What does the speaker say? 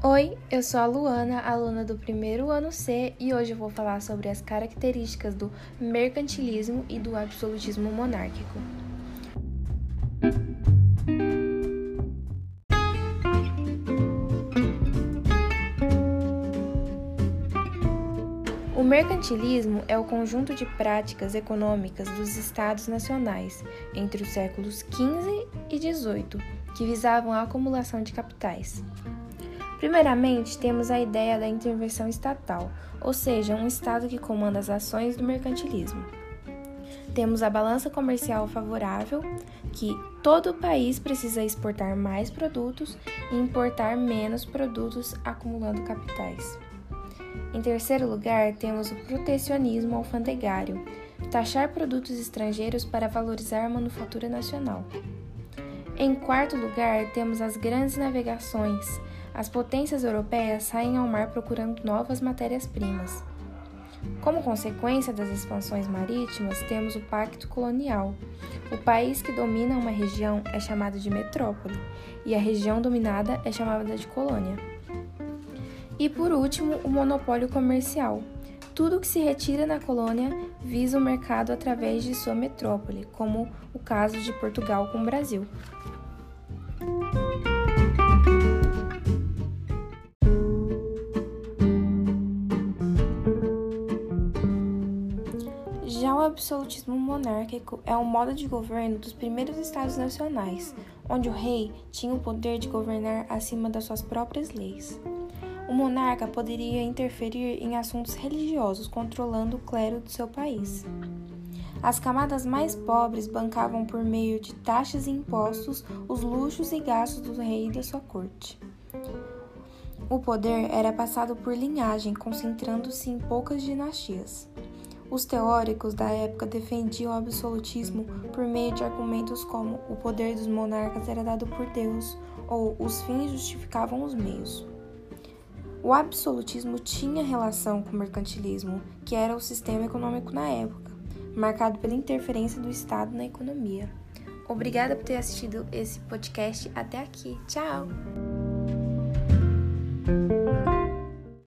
Oi, eu sou a Luana, aluna do primeiro ano C, e hoje eu vou falar sobre as características do mercantilismo e do absolutismo monárquico. O mercantilismo é o conjunto de práticas econômicas dos estados nacionais entre os séculos XV e XVIII que visavam a acumulação de capitais. Primeiramente, temos a ideia da intervenção estatal, ou seja, um Estado que comanda as ações do mercantilismo. Temos a balança comercial favorável, que todo o país precisa exportar mais produtos e importar menos produtos, acumulando capitais. Em terceiro lugar, temos o protecionismo alfandegário, taxar produtos estrangeiros para valorizar a manufatura nacional. Em quarto lugar, temos as grandes navegações, as potências europeias saem ao mar procurando novas matérias-primas. Como consequência das expansões marítimas, temos o Pacto Colonial. O país que domina uma região é chamado de metrópole e a região dominada é chamada de colônia. E por último, o monopólio comercial. Tudo que se retira na colônia visa o mercado através de sua metrópole, como o caso de Portugal com o Brasil. Já o absolutismo monárquico é um modo de governo dos primeiros estados nacionais, onde o rei tinha o poder de governar acima das suas próprias leis. O monarca poderia interferir em assuntos religiosos, controlando o clero do seu país. As camadas mais pobres bancavam por meio de taxas e impostos os luxos e gastos do rei e da sua corte. O poder era passado por linhagem, concentrando-se em poucas dinastias. Os teóricos da época defendiam o absolutismo por meio de argumentos como o poder dos monarcas era dado por Deus ou os fins justificavam os meios. O absolutismo tinha relação com o mercantilismo, que era o sistema econômico na época, marcado pela interferência do Estado na economia. Obrigada por ter assistido esse podcast até aqui. Tchau!